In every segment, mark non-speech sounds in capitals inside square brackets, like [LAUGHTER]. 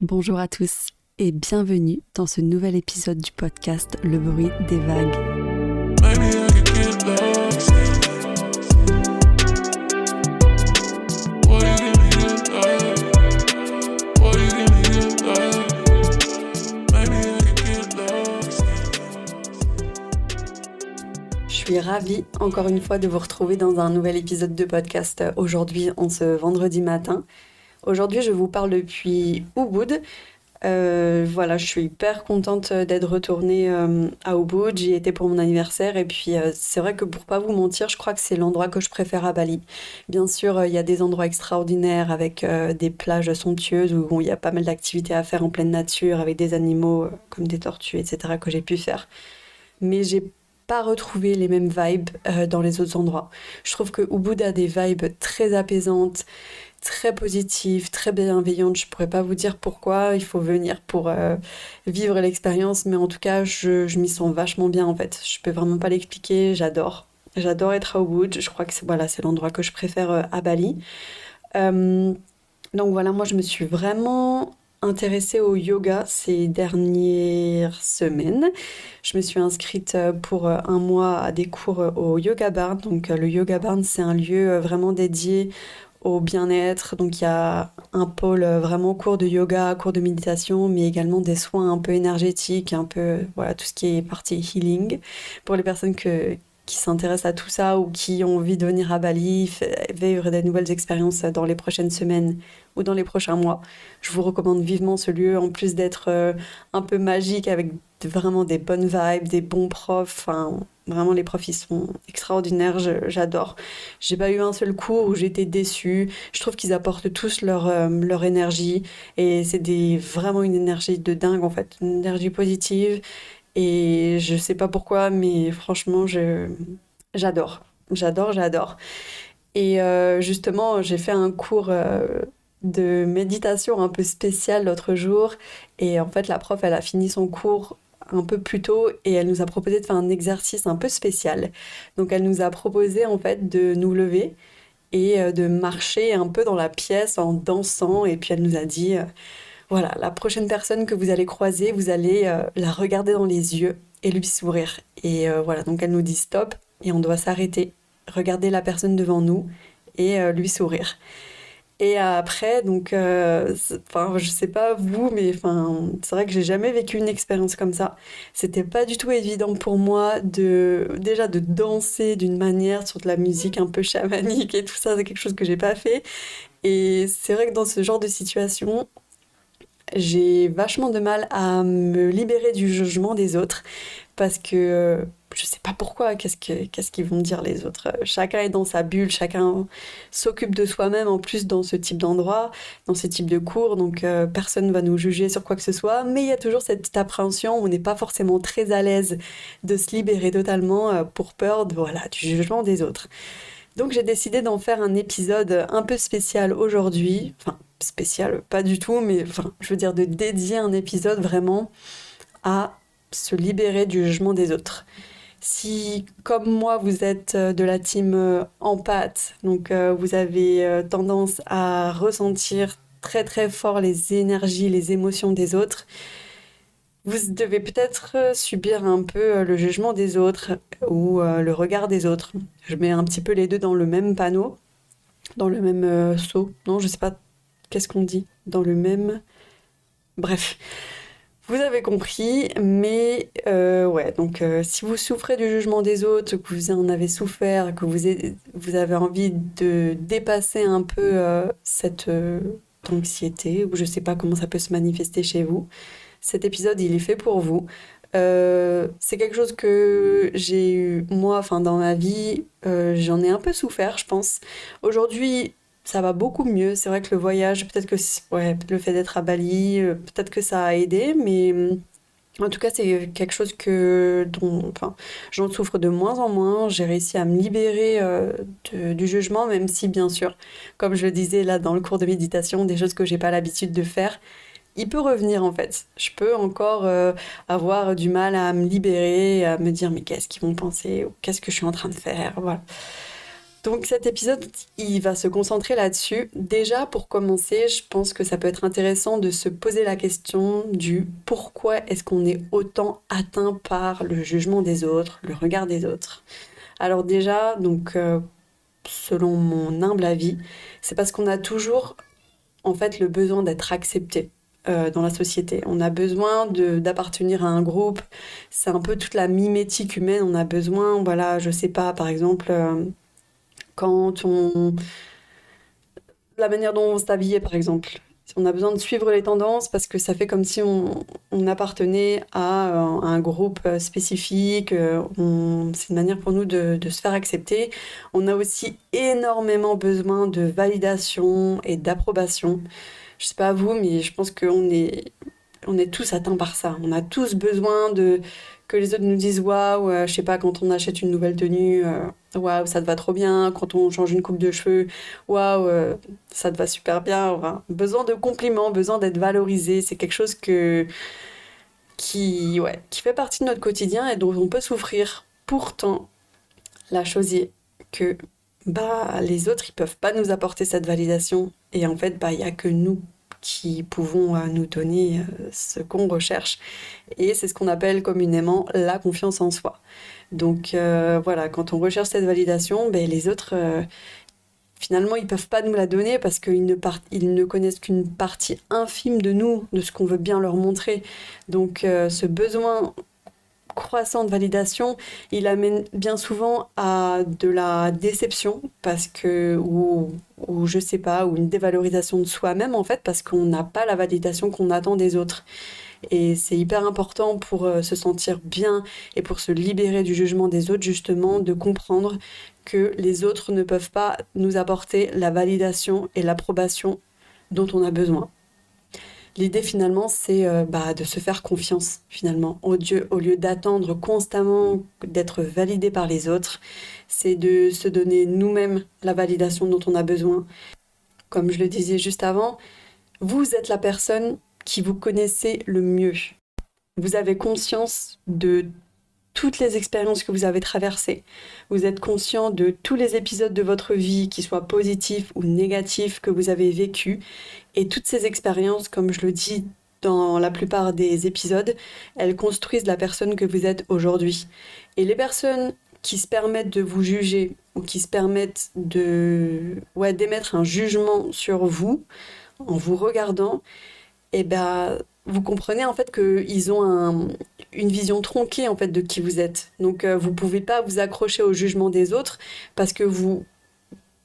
Bonjour à tous et bienvenue dans ce nouvel épisode du podcast Le bruit des vagues. Je suis ravie encore une fois de vous retrouver dans un nouvel épisode de podcast aujourd'hui en ce vendredi matin. Aujourd'hui, je vous parle depuis Ubud. Euh, voilà, je suis hyper contente d'être retournée euh, à Ubud. J'y étais pour mon anniversaire et puis euh, c'est vrai que pour pas vous mentir, je crois que c'est l'endroit que je préfère à Bali. Bien sûr, il y a des endroits extraordinaires avec des plages somptueuses où il y a pas mal d'activités à faire en pleine nature avec des animaux comme des tortues, etc. que j'ai pu faire. Mais j'ai pas retrouvé les mêmes vibes dans les autres endroits. Je trouve que Ubud a des vibes très apaisantes très positive, très bienveillante. Je pourrais pas vous dire pourquoi, il faut venir pour euh, vivre l'expérience, mais en tout cas, je, m'y sens vachement bien en fait. Je peux vraiment pas l'expliquer, j'adore. J'adore être à Ubud, je crois que c'est voilà, l'endroit que je préfère euh, à Bali. Euh, donc voilà, moi je me suis vraiment intéressée au yoga ces dernières semaines. Je me suis inscrite pour un mois à des cours au Yoga Barn. Donc le Yoga Barn, c'est un lieu vraiment dédié au bien-être. Donc il y a un pôle vraiment cours de yoga, cours de méditation, mais également des soins un peu énergétiques, un peu voilà tout ce qui est partie healing pour les personnes que, qui s'intéressent à tout ça ou qui ont envie de venir à Bali, vivre des nouvelles expériences dans les prochaines semaines ou dans les prochains mois. Je vous recommande vivement ce lieu, en plus d'être euh, un peu magique avec vraiment des bonnes vibes, des bons profs. Vraiment, les profs, ils sont extraordinaires. J'adore. J'ai pas eu un seul cours où j'étais déçue. Je trouve qu'ils apportent tous leur, euh, leur énergie. Et c'est des, vraiment une énergie de dingue, en fait. Une énergie positive. Et je sais pas pourquoi, mais franchement, j'adore. J'adore, j'adore. Et euh, justement, j'ai fait un cours de méditation un peu spécial l'autre jour. Et en fait, la prof, elle a fini son cours un peu plus tôt et elle nous a proposé de faire un exercice un peu spécial. Donc elle nous a proposé en fait de nous lever et euh, de marcher un peu dans la pièce en dansant et puis elle nous a dit euh, voilà, la prochaine personne que vous allez croiser, vous allez euh, la regarder dans les yeux et lui sourire. Et voilà, donc elle nous dit stop et on doit s'arrêter, regarder la personne devant nous et lui sourire. Et après, donc, euh, je sais pas vous, mais enfin, c'est vrai que j'ai jamais vécu une expérience comme ça. C'était pas du tout évident pour moi de, déjà, de danser d'une manière sur de la musique un peu chamanique et tout ça. C'est quelque chose que j'ai pas fait. Et c'est vrai que dans ce genre de situation, j'ai vachement de mal à me libérer du jugement des autres parce que je sais pas pourquoi, qu'est-ce qu'ils vont dire les autres? Chacun est dans sa bulle, chacun s'occupe de soi-même en plus dans ce type d'endroit, dans ce type de cours, donc euh, personne ne va nous juger sur quoi que ce soit, mais il y a toujours cette petite appréhension on n'est pas forcément très à l'aise de se libérer totalement euh, pour peur de, voilà, du jugement des autres. Donc j'ai décidé d'en faire un épisode un peu spécial aujourd'hui, spécial pas du tout, mais je veux dire de dédier un épisode vraiment à se libérer du jugement des autres. Si, comme moi, vous êtes euh, de la team euh, en pâte, donc euh, vous avez tendance à ressentir très très fort les énergies, les émotions des autres, vous devez peut-être subir un peu le jugement des autres ou le regard des autres. Je mets un petit peu les deux dans le même panneau, dans le même seau. Non, je sais pas qu'est-ce qu'on dit. Dans le même. Bref. Vous avez compris, mais euh, ouais, donc euh, si vous souffrez du jugement des autres, que vous en avez souffert, que vous, avez envie de dépasser un peu euh, cette anxiété, ou je sais pas comment ça peut se manifester chez vous, cet épisode il est fait pour vous. c'est quelque chose que j'ai eu moi, enfin dans ma vie, j'en ai un peu souffert, je pense. Aujourd'hui, ça va beaucoup mieux. C'est vrai que le voyage, peut-être que ouais, le fait d'être à Bali, euh, peut-être que ça a aidé, mais en tout cas, c'est quelque chose que dont, enfin, j'en souffre de moins en moins. J'ai réussi à me libérer euh, du jugement, même si, bien sûr, comme je le disais là dans le cours de méditation, des choses que j'ai pas l'habitude de faire, il peut revenir en fait. Je peux encore euh, avoir du mal à me libérer, à me dire mais qu'est-ce qu'ils vont penser ou qu'est-ce que je suis en train de faire, voilà. Donc cet épisode, il va se concentrer là-dessus. Déjà, pour commencer, je pense que ça peut être intéressant de se poser la question du pourquoi est-ce qu'on est autant atteint par le jugement des autres, le regard des autres. Alors déjà, donc euh, selon mon humble avis, c'est parce qu'on a toujours en fait le besoin d'être accepté. Euh, dans la société. On a besoin d'appartenir à un groupe. C'est un peu toute la mimétique humaine. On a besoin, voilà, je sais pas, par exemple, euh, quand on... La manière dont on s'habillait, par exemple. On a besoin de suivre les tendances parce que ça fait comme si on, appartenait à euh, un groupe spécifique. C'est une manière pour nous de, se faire accepter. On a aussi énormément besoin de validation et d'approbation je sais pas vous, mais je pense qu'on est, on est tous atteints par ça. On a tous besoin de que les autres nous disent waouh, euh, je sais pas, quand on achète une nouvelle tenue, euh, waouh, ça te va trop bien. Quand on change une coupe de cheveux, waouh, euh, ça te va super bien. besoin de compliments, besoin d'être valorisé. C'est quelque chose que, qui, fait partie de notre quotidien et dont on peut souffrir. Pourtant, la chose est que bah, les autres, ils peuvent pas nous apporter cette validation. Et en fait, bah, il y a que nous qui pouvons euh, nous donner euh, ce qu'on recherche. Et c'est ce qu'on appelle communément la confiance en soi. Donc euh, voilà, quand on recherche cette validation, ben, les autres, finalement, ils peuvent pas nous la donner parce qu'ils ne, ils ne connaissent qu'une partie infime de nous, de ce qu'on veut bien leur montrer. Donc ce besoin croissant de validation, il amène bien souvent à de la déception parce que ou, ou je sais pas ou une dévalorisation de soi-même en fait parce qu'on n'a pas la validation qu'on attend des autres. Et c'est hyper important pour euh, se sentir bien et pour se libérer du jugement des autres, justement, de comprendre que les autres ne peuvent pas nous apporter la validation et l'approbation dont on a besoin. L'idée finalement, c'est euh, bah, de se faire confiance finalement au Dieu, au lieu d'attendre constamment d'être validé par les autres. C'est de se donner nous-mêmes la validation dont on a besoin. Comme je le disais juste avant, vous êtes la personne qui vous connaissez le mieux. Vous avez conscience de toutes les expériences que vous avez traversées. Vous êtes conscient de tous les épisodes de votre vie, qu'ils soient positifs ou négatifs, que vous avez vécu. Et toutes ces expériences, comme je le dis dans la plupart des épisodes, elles construisent la personne que vous êtes aujourd'hui. Et les personnes qui se permettent de vous juger ou qui se permettent de ouais, d'émettre un jugement sur vous en vous regardant, eh ben vous comprenez en fait qu'ils ont une vision tronquée en fait de qui vous êtes. Donc euh, vous pouvez pas vous accrocher au jugement des autres parce que vous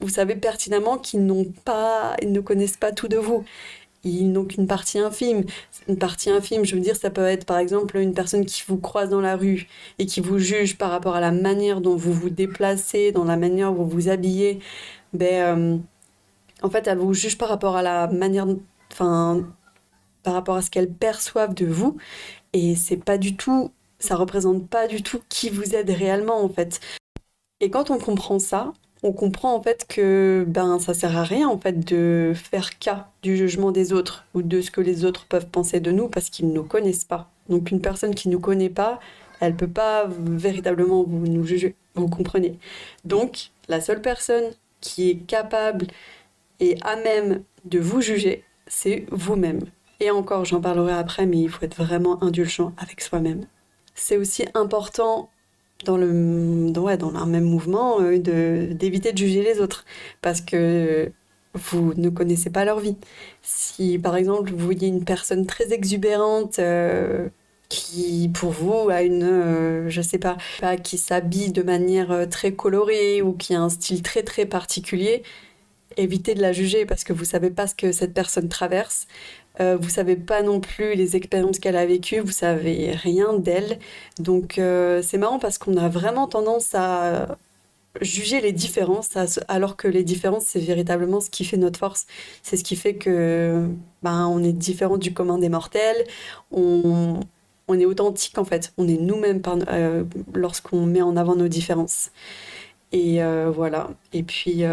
vous savez pertinemment qu'ils n'ont pas ils ne connaissent pas tout de vous. Ils n'ont qu'une partie infime. Une partie infime, je veux dire, ça peut être par exemple une personne qui vous croise dans la rue et qui vous juge par rapport à la manière dont vous vous déplacez, dans la manière dont vous vous habillez. Ben, euh, en fait, elle vous juge par rapport à la manière, enfin, par rapport à ce qu'elles perçoivent de vous. Et c'est pas du tout, ça représente pas du tout qui vous êtes réellement en fait. Et quand on comprend ça, on comprend en fait que ben ça sert à rien en fait de faire cas du jugement des autres ou de ce que les autres peuvent penser de nous parce qu'ils ne nous connaissent pas. Donc une personne qui ne nous connaît pas, elle peut pas véritablement vous nous juger. Vous comprenez? Donc la seule personne qui est capable et à même de vous juger, c'est vous-même. Et encore, j'en parlerai après, mais il faut être vraiment indulgent avec soi-même. C'est aussi important dans le, dans, dans un même mouvement euh, de, d'éviter de juger les autres parce que vous ne connaissez pas leur vie. Si par exemple vous voyez une personne très exubérante euh, qui pour vous a une, euh, je sais pas, qui s'habille de manière très colorée ou qui a un style très très particulier, évitez de la juger parce que vous savez pas ce que cette personne traverse. Euh, vous savez pas non plus les expériences qu'elle a vécues, vous savez rien d'elle. Donc euh, c'est marrant parce qu'on a vraiment tendance à juger les différences, alors que les différences c'est véritablement ce qui fait notre force. C'est ce qui fait que ben, on est différent du commun des mortels. On, on est authentique en fait. On est nous-mêmes euh, lorsqu'on met en avant nos différences. Et voilà. Et puis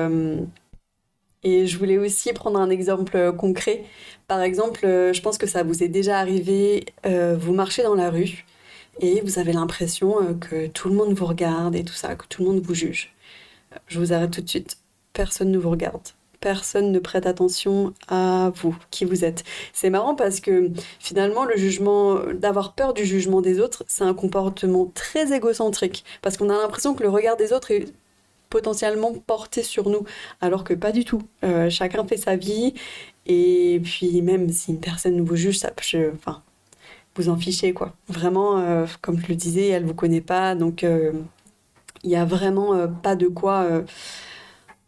et je voulais aussi prendre un exemple euh, concret. Par exemple, euh, je pense que ça vous est déjà arrivé, euh, vous marchez dans la rue et vous avez l'impression que tout le monde vous regarde et tout ça, que tout le monde vous juge. je vous arrête tout de suite. Personne ne vous regarde personne ne prête attention à vous, qui vous êtes. C'est marrant parce que finalement, le jugement, d'avoir peur du jugement des autres, c'est un comportement très égocentrique. Parce qu'on a l'impression que le regard des autres est potentiellement porté sur nous, alors que pas du tout. Euh, chacun fait sa vie, et puis même si une personne vous juge, ça. Enfin, vous en fichez, quoi. Vraiment, euh, comme je le disais, elle vous connaît pas, donc euh, il n'y a vraiment pas de quoi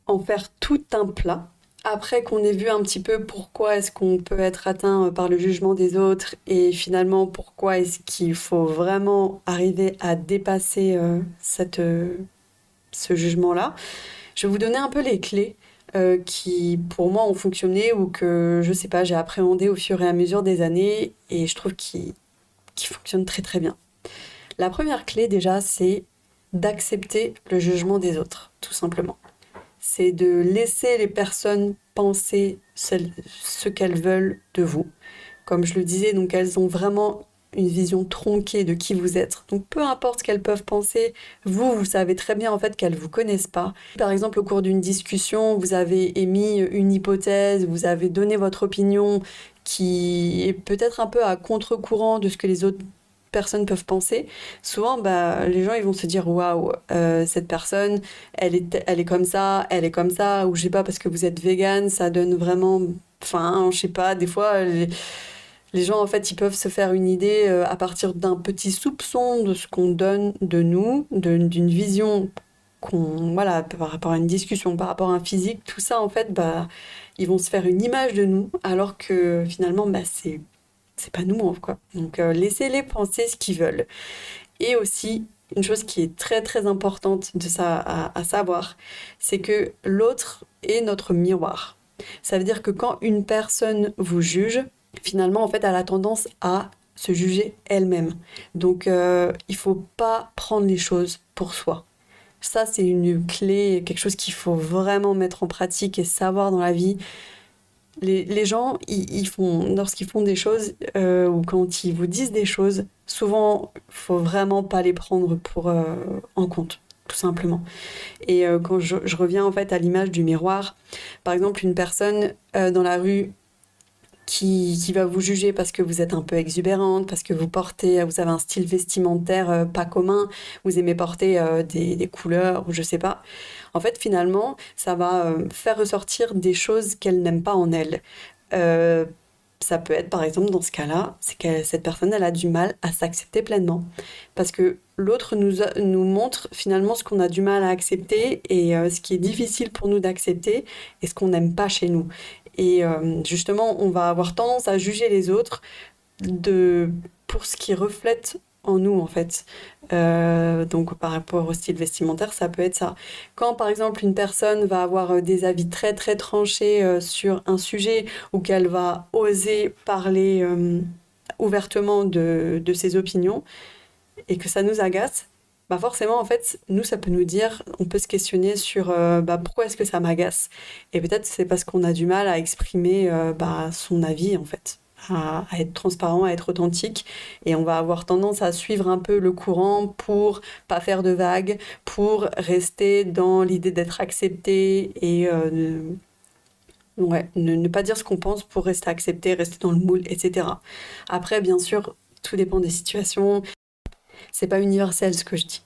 en faire tout un plat. Après qu'on ait vu un petit peu pourquoi est-ce qu'on peut être atteint par le jugement des autres et finalement pourquoi est-ce qu'il faut vraiment arriver à dépasser cette, ce jugement-là, je vais vous donner un peu les clés qui pour moi ont fonctionné ou que je sais pas j'ai appréhendé au fur et à mesure des années et je trouve qu'ils qui fonctionnent très très bien. La première clé déjà c'est d'accepter le jugement des autres tout simplement c'est de laisser les personnes penser ce qu'elles veulent de vous. Comme je le disais, donc elles ont vraiment une vision tronquée de qui vous êtes. Donc peu importe ce qu'elles peuvent penser, vous, vous savez très bien en fait qu'elles vous connaissent pas. Par exemple, au cours d'une discussion, vous avez émis une hypothèse, vous avez donné votre opinion qui est peut-être un peu à contre-courant de ce que les autres personnes peuvent penser, souvent bah, les gens ils vont se dire waouh, euh, cette personne elle est, elle est comme ça, elle est comme ça, ou je sais pas parce que vous êtes vegan, ça donne vraiment. Enfin, je sais pas, des fois les, gens en fait ils peuvent se faire une idée euh, à partir d'un petit soupçon de ce qu'on donne de nous, d'une vision qu'on. Voilà, par rapport à une discussion, par rapport à un physique, tout ça en fait, bah ils vont se faire une image de nous alors que finalement bah, c'est c'est pas nous, quoi. Donc euh, laissez-les penser ce qu'ils veulent. Et aussi, une chose qui est très très importante de ça à, savoir, c'est que l'autre est notre miroir. Ça veut dire que quand une personne vous juge, finalement, en fait, elle a tendance à se juger elle-même. Donc, euh, il faut pas prendre les choses pour soi. Ça, c'est une clé, quelque chose qu'il faut vraiment mettre en pratique et savoir dans la vie les, gens, ils, font, lorsqu'ils font des choses euh, ou quand ils vous disent des choses, souvent, faut vraiment pas les prendre pour euh, en compte, tout simplement. Et euh, quand je, reviens en fait à l'image du miroir, par exemple, une personne dans la rue qui, va vous juger parce que vous êtes un peu exubérante, parce que vous portez, vous avez un style vestimentaire euh, pas commun, vous aimez porter euh, des, couleurs ou je sais pas. En fait, finalement, ça va euh, faire ressortir des choses qu'elle n'aime pas en elle. ça peut être, par exemple, dans ce cas-là, c'est que cette personne, elle a du mal à s'accepter pleinement. Parce que l'autre nous, nous montre finalement ce qu'on a du mal à accepter et ce qui est difficile pour nous d'accepter et ce qu'on n'aime pas chez nous. Et euh, justement, on va avoir tendance à juger les autres pour ce qui reflète en nous, en fait. Euh, donc, par rapport au style vestimentaire, ça peut être ça. Quand, par exemple, une personne va avoir euh, des avis très, très tranchés sur un sujet ou qu'elle va oser parler ouvertement de ses opinions et que ça nous agace, bah forcément, en fait, nous, ça peut nous dire, on peut se questionner sur euh, bah, pourquoi est-ce que ça m'agace. Et peut-être c'est parce qu'on a du mal à exprimer euh, bah, son avis, en fait, à, être transparent, à être authentique. Et on va avoir tendance à suivre un peu le courant pour pas faire de vagues, pour rester dans l'idée d'être accepté et euh, ouais, ne, pas dire ce qu'on pense pour rester accepté, rester dans le moule, etc. Après, bien sûr, tout dépend des situations. C'est pas universel ce que je dis.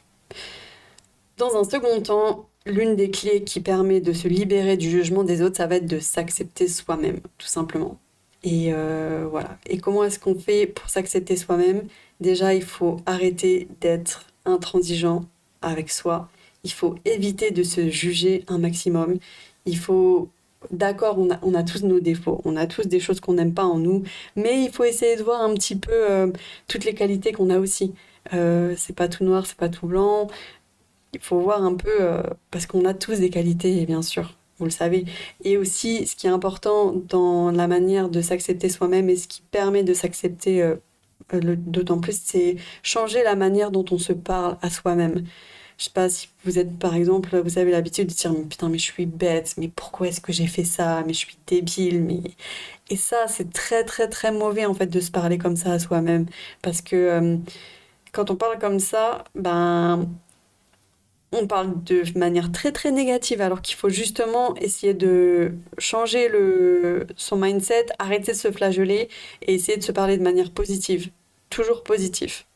Dans un second temps, l'une des clés qui permet de se libérer du jugement des autres, ça va être de s'accepter soi-même, tout simplement. Et euh, voilà. Et comment est-ce qu'on fait pour s'accepter soi-même? Déjà, il faut arrêter d'être intransigeant avec soi. Il faut éviter de se juger un maximum. Il faut D'accord, on a, tous nos défauts, on a tous des choses qu'on n'aime pas en nous, mais il faut essayer de voir un petit peu euh, toutes les qualités qu'on a aussi. Euh, c'est pas tout noir, c'est pas tout blanc. Il faut voir un peu, euh, parce qu'on a tous des qualités, bien sûr, vous le savez. Et aussi, ce qui est important dans la manière de s'accepter soi-même et ce qui permet de s'accepter euh, d'autant plus, c'est changer la manière dont on se parle à soi-même. Je sais pas si vous êtes, par exemple, vous avez l'habitude de dire putain, mais je suis bête, mais pourquoi est-ce que j'ai fait ça, mais je suis débile, mais. Et ça, c'est très, très, très mauvais en fait de se parler comme ça à soi-même. Parce que quand on parle comme ça, ben, on parle de manière très très négative alors qu'il faut justement essayer de changer le, son mindset, arrêter de se flageller et essayer de se parler de manière positive, toujours positif.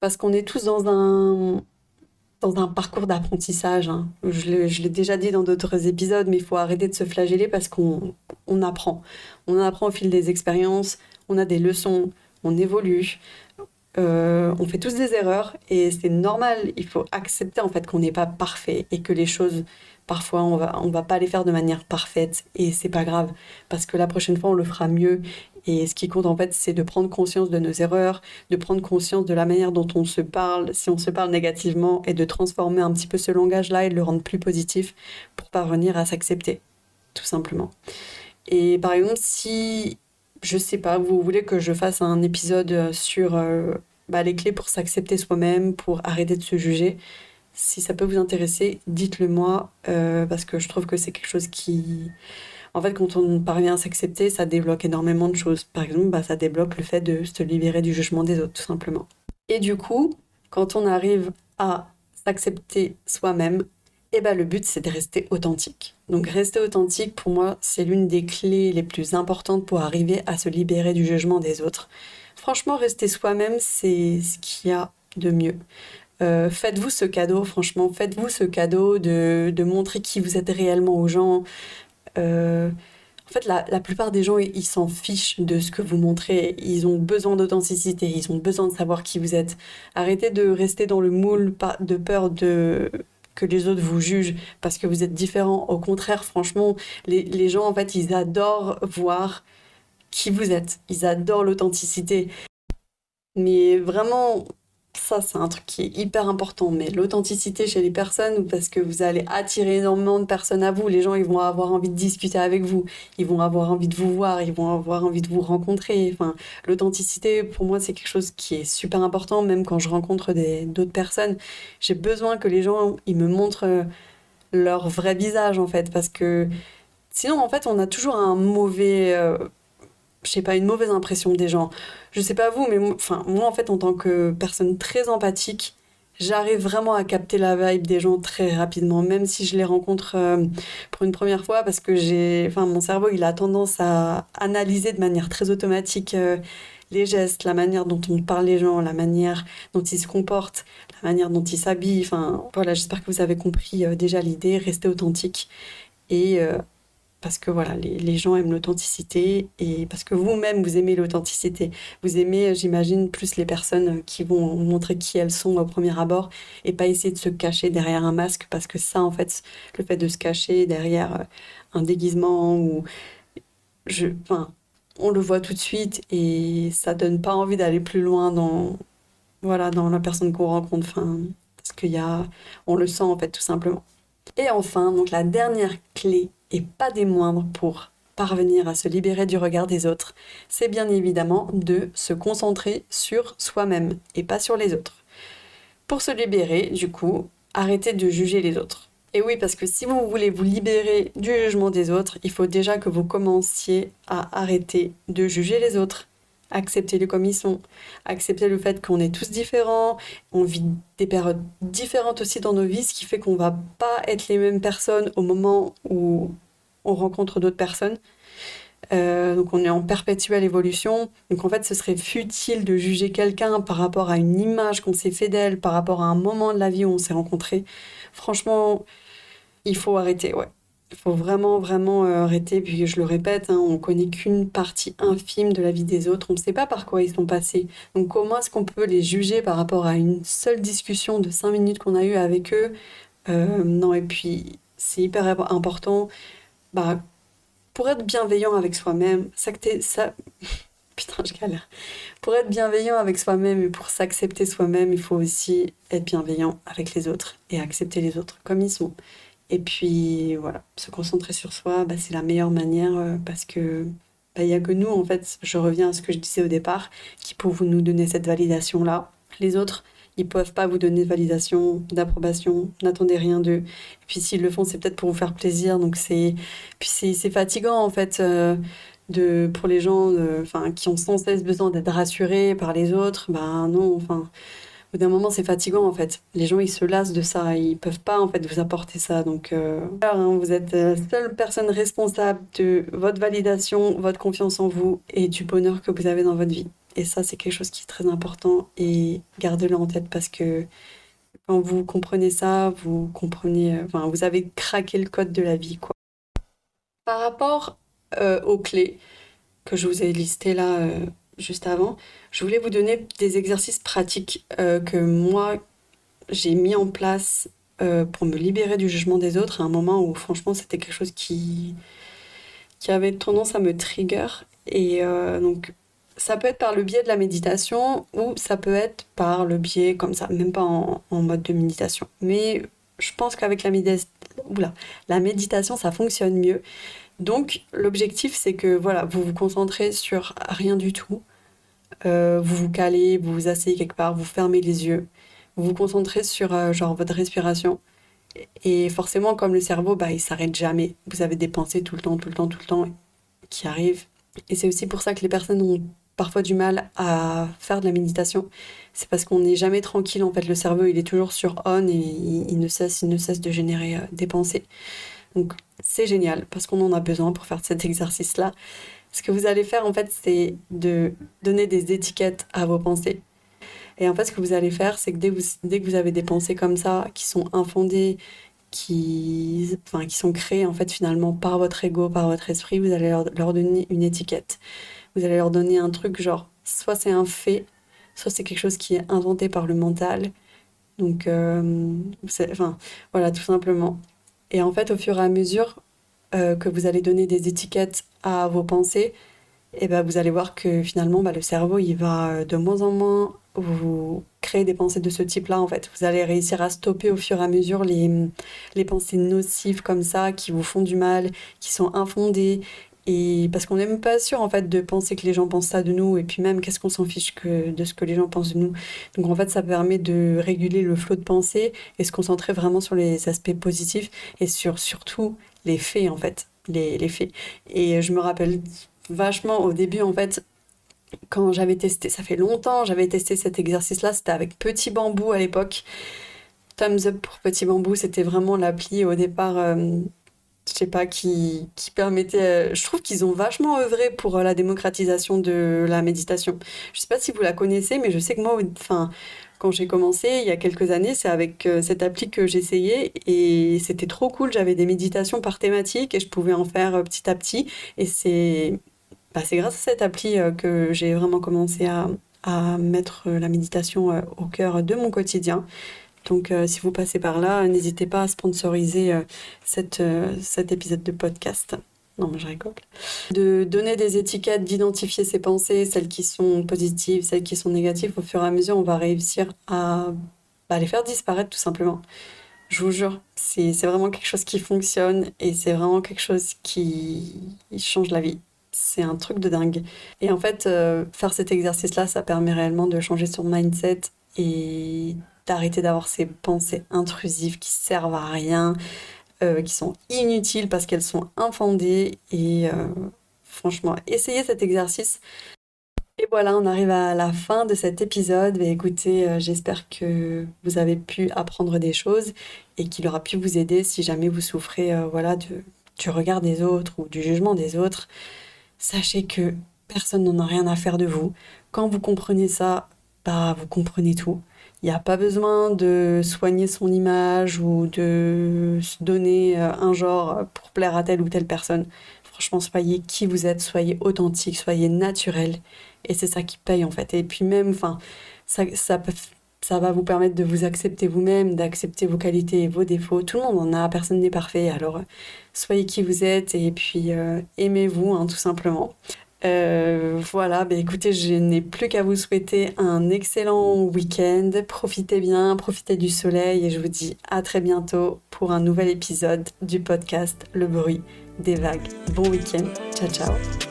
Parce qu'on est tous dans un, dans un parcours d'apprentissage. Hein. Je l'ai déjà dit dans d'autres épisodes, mais il faut arrêter de se flageller parce qu'on on apprend. On apprend au fil des expériences, on a des leçons, on évolue. Euh, on fait tous des erreurs et c'est normal. Il faut accepter en fait qu'on n'est pas parfait et que les choses, parfois, on va, on va pas les faire de manière parfaite et c'est pas grave parce que la prochaine fois, on le fera mieux. Et ce qui compte en fait, c'est de prendre conscience de nos erreurs, de prendre conscience de la manière dont on se parle, si on se parle négativement, et de transformer un petit peu ce langage-là et de le rendre plus positif pour parvenir à s'accepter, tout simplement. Et par exemple, si je sais pas, vous voulez que je fasse un épisode sur euh, bah, les clés pour s'accepter soi-même, pour arrêter de se juger? Si ça peut vous intéresser, dites-le moi, euh, parce que je trouve que c'est quelque chose qui... En fait, quand on parvient à s'accepter, ça débloque énormément de choses. Par exemple, bah, ça débloque le fait de se libérer du jugement des autres, tout simplement. Et du coup, quand on arrive à s'accepter soi-même, eh ben, le but, c'est de rester authentique. Donc rester authentique, pour moi, c'est l'une des clés les plus importantes pour arriver à se libérer du jugement des autres. Franchement, rester soi-même, c'est ce qu'il y a de mieux. Euh, faites-vous ce cadeau, franchement, faites-vous ce cadeau de, montrer qui vous êtes réellement aux gens. Euh, en fait, la, la, plupart des gens, ils s'en fichent de ce que vous montrez. Ils ont besoin d'authenticité, ils ont besoin de savoir qui vous êtes. Arrêtez de rester dans le moule de peur de que les autres vous jugent parce que vous êtes différent. Au contraire, franchement, les, gens, en fait, ils adorent voir qui vous êtes. Ils adorent l'authenticité. Mais vraiment, ça, c'est un truc qui est hyper important. Mais l'authenticité chez les personnes, parce que vous allez attirer énormément de personnes à vous. Les gens, ils vont avoir envie de discuter avec vous. Ils vont avoir envie de vous voir. Ils vont avoir envie de vous rencontrer. Enfin, l'authenticité, pour moi, c'est quelque chose qui est super important. Même quand je rencontre d'autres personnes, j'ai besoin que les gens, ils me montrent euh, leur vrai visage, en fait. Parce que sinon, en fait, on a toujours un mauvais... Euh, je sais pas, une mauvaise impression des gens. Je sais pas vous, mais enfin, moi, en fait, en tant que personne très empathique, j'arrive vraiment à capter la vibe des gens très rapidement, même si je les rencontre euh, pour une première fois, parce que j'ai, enfin, mon cerveau, il a tendance à analyser de manière très automatique euh, les gestes, la manière dont on parle les gens, la manière dont ils se comportent, la manière dont ils s'habillent. Enfin, voilà, j'espère que vous avez compris euh, déjà l'idée, rester authentique et parce que voilà, les, gens aiment l'authenticité et parce que vous-même, vous aimez l'authenticité. Vous aimez, j'imagine, plus les personnes qui vont montrer qui elles sont au premier abord et pas essayer de se cacher derrière un masque parce que ça, en fait, le fait de se cacher derrière euh, un déguisement ou... Je, enfin, on le voit tout de suite et ça donne pas envie d'aller plus loin dans, voilà, dans la personne qu'on rencontre. Enfin, parce qu'il le sent, en fait, tout simplement. Et enfin, donc la dernière clé et pas des moindres pour parvenir à se libérer du regard des autres, c'est bien évidemment de se concentrer sur soi-même et pas sur les autres. Pour se libérer, du coup, arrêtez de juger les autres. Et oui, parce que si vous voulez vous libérer du jugement des autres, il faut déjà que vous commenciez à arrêter de juger les autres accepter-les comme ils sont, accepter le fait qu'on est tous différents, on vit des périodes différentes aussi dans nos vies, ce qui fait qu'on va pas être les mêmes personnes au moment où on rencontre d'autres personnes. Euh, donc on est en perpétuelle évolution. Donc en fait, ce serait futile de juger quelqu'un par rapport à une image qu'on s'est fait d'elle, par rapport à un moment de la vie où on s'est rencontrés. Franchement, il faut arrêter, ouais. Il faut vraiment, vraiment euh, arrêter. Puis je le répète, hein, on connaît qu'une partie infime de la vie des autres. On ne sait pas par quoi ils sont passés. Donc comment est-ce qu'on peut les juger par rapport à une seule discussion de cinq minutes qu'on a eue avec eux? Euh, Non, et puis c'est hyper important. Bah, pour être bienveillant avec soi-même, ça... [LAUGHS] Putain, je galère. Pour être bienveillant avec soi-même et pour s'accepter soi-même, il faut aussi être bienveillant avec les autres et accepter les autres comme ils sont. Et puis voilà, se concentrer sur soi, bah, c'est la meilleure manière euh, parce que bah, il n'y a que nous, en fait, je reviens à ce que je disais au départ, qui peuvent nous donner cette validation-là. Les autres, ils peuvent pas vous donner de validation, d'approbation, n'attendez rien d'eux. Et puis s'ils le font, c'est peut-être pour vous faire plaisir. Donc c'est, puis c'est, fatigant en fait euh, de pour les gens, enfin qui ont sans cesse besoin d'être rassurés par les autres. Ben non, enfin bout d'un moment, c'est fatigant en fait. Les gens, ils se lassent de ça, ils peuvent pas en fait vous apporter ça. Donc, euh, hein, vous êtes la seule personne responsable de votre validation, votre confiance en vous et du bonheur que vous avez dans votre vie. Et ça, c'est quelque chose qui est très important et gardez-le en tête parce que quand vous comprenez ça, vous comprenez, euh, enfin, vous avez craqué le code de la vie, quoi. Par rapport euh, aux clés que je vous ai listées là juste avant, je voulais vous donner des exercices pratiques euh, que moi j'ai mis en place euh, pour me libérer du jugement des autres à un moment où franchement c'était quelque chose qui, avait tendance à me trigger. Et euh, donc ça peut être par le biais de la méditation ou ça peut être par le biais comme ça, même pas en, en mode de méditation. Mais je pense qu'avec la, la méditation ça fonctionne mieux. Donc l'objectif c'est que voilà, vous vous concentrez sur rien du tout euh, vous vous calez, vous vous asseyez quelque part, vous fermez les yeux, vous vous concentrez sur euh, genre votre respiration. Et forcément, comme le cerveau, bah, il s'arrête jamais. Vous avez des pensées tout le temps, tout le temps, tout le temps qui arrivent. Et c'est aussi pour ça que les personnes ont parfois du mal à faire de la méditation. C'est parce qu'on n'est jamais tranquille. En fait, le cerveau, il est toujours sur on et il, ne cesse, il ne cesse de générer euh, des pensées. Donc, c'est génial parce qu'on en a besoin pour faire cet [LAUGHS] exercice-là. Ce que vous allez faire, en fait, c'est de donner des étiquettes à vos pensées. Et en fait, ce que vous allez faire, c'est que dès, que vous avez des pensées comme ça, qui sont infondées, qui, enfin, qui sont créées, en fait, finalement, par votre ego, par votre esprit, vous allez leur, leur donner une étiquette. Vous allez leur donner un truc genre, soit c'est un fait, soit c'est quelque chose qui est inventé par le mental. Donc, euh, enfin, voilà, tout simplement. Et en fait, au fur et à mesure, euh, que vous allez donner des étiquettes à vos pensées, et ben vous allez voir que finalement bah, le cerveau il va euh, de moins en moins vous créer des pensées de ce type-là en fait. Vous allez réussir à stopper au fur et à mesure les, les pensées nocives comme ça qui vous font du mal, qui sont infondées et parce qu'on n'est même pas sûr en fait de penser que les gens pensent ça de nous et puis même qu'est-ce qu'on s'en fiche de ce que les gens pensent de nous? Donc en fait ça permet de réguler le flot de pensée et se concentrer vraiment sur les aspects positifs et sur surtout les faits en fait, les, les faits. Et je me rappelle vachement au début en fait quand j'avais testé, ça fait longtemps, j'avais testé cet exercice-là, c'était avec Petit Bambou à l'époque. Thumbs up pour Petit Bambou, c'était vraiment l'appli au départ, euh, je sais pas, qui, qui permettait. Euh, je trouve qu'ils ont vachement œuvré pour euh, la démocratisation de la méditation. Je sais pas si vous la connaissez, mais je sais que moi, enfin, quand j'ai commencé il y a quelques années, c'est avec euh, cette appli que j'essayais et c'était trop cool. J'avais des méditations par thématique et je pouvais en faire euh, petit à petit. Et c'est bah, grâce à cette appli euh, que j'ai vraiment commencé à, à mettre la méditation au cœur de mon quotidien. Donc si vous passez par là, n'hésitez pas à sponsoriser cette, cet épisode de podcast. Non, mais je rigole. De donner des étiquettes, d'identifier ses pensées, celles qui sont positives, celles qui sont négatives, au fur et à mesure, on va réussir à bah, les faire disparaître tout simplement. Je vous jure, c'est vraiment quelque chose qui fonctionne et c'est vraiment quelque chose qui change la vie. C'est un truc de dingue. Et en fait, euh, faire cet exercice-là, ça permet réellement de changer son mindset et d'arrêter d'avoir ces pensées intrusives qui servent à rien, euh, qui sont inutiles parce qu'elles sont infondées. Et euh, franchement, essayez cet exercice. Et voilà, on arrive à la fin de cet épisode. Mais écoutez, euh, j'espère que vous avez pu apprendre des choses et qu'il aura pu vous aider si jamais vous souffrez voilà, de, du regard des autres ou du jugement des autres. Sachez que personne n'en a rien à faire de vous. Quand vous comprenez ça, bah, vous comprenez tout. Il n'y a pas besoin de soigner son image ou de se donner euh, un genre pour plaire à telle ou telle personne. Franchement, soyez qui vous êtes, soyez authentique, soyez naturel. Et c'est ça qui paye en fait. Et puis même, enfin, ça, ça, va vous permettre de vous accepter vous-même, d'accepter vos qualités et vos défauts. Tout le monde en a, personne n'est parfait. Alors, soyez qui vous êtes et puis euh, aimez-vous, hein, tout simplement. Euh, voilà, bah écoutez, je n'ai plus qu'à vous souhaiter un excellent week-end. Profitez bien, profitez du soleil et je vous dis à très bientôt pour un nouvel épisode du podcast Le bruit des vagues. Bon week-end, ciao ciao.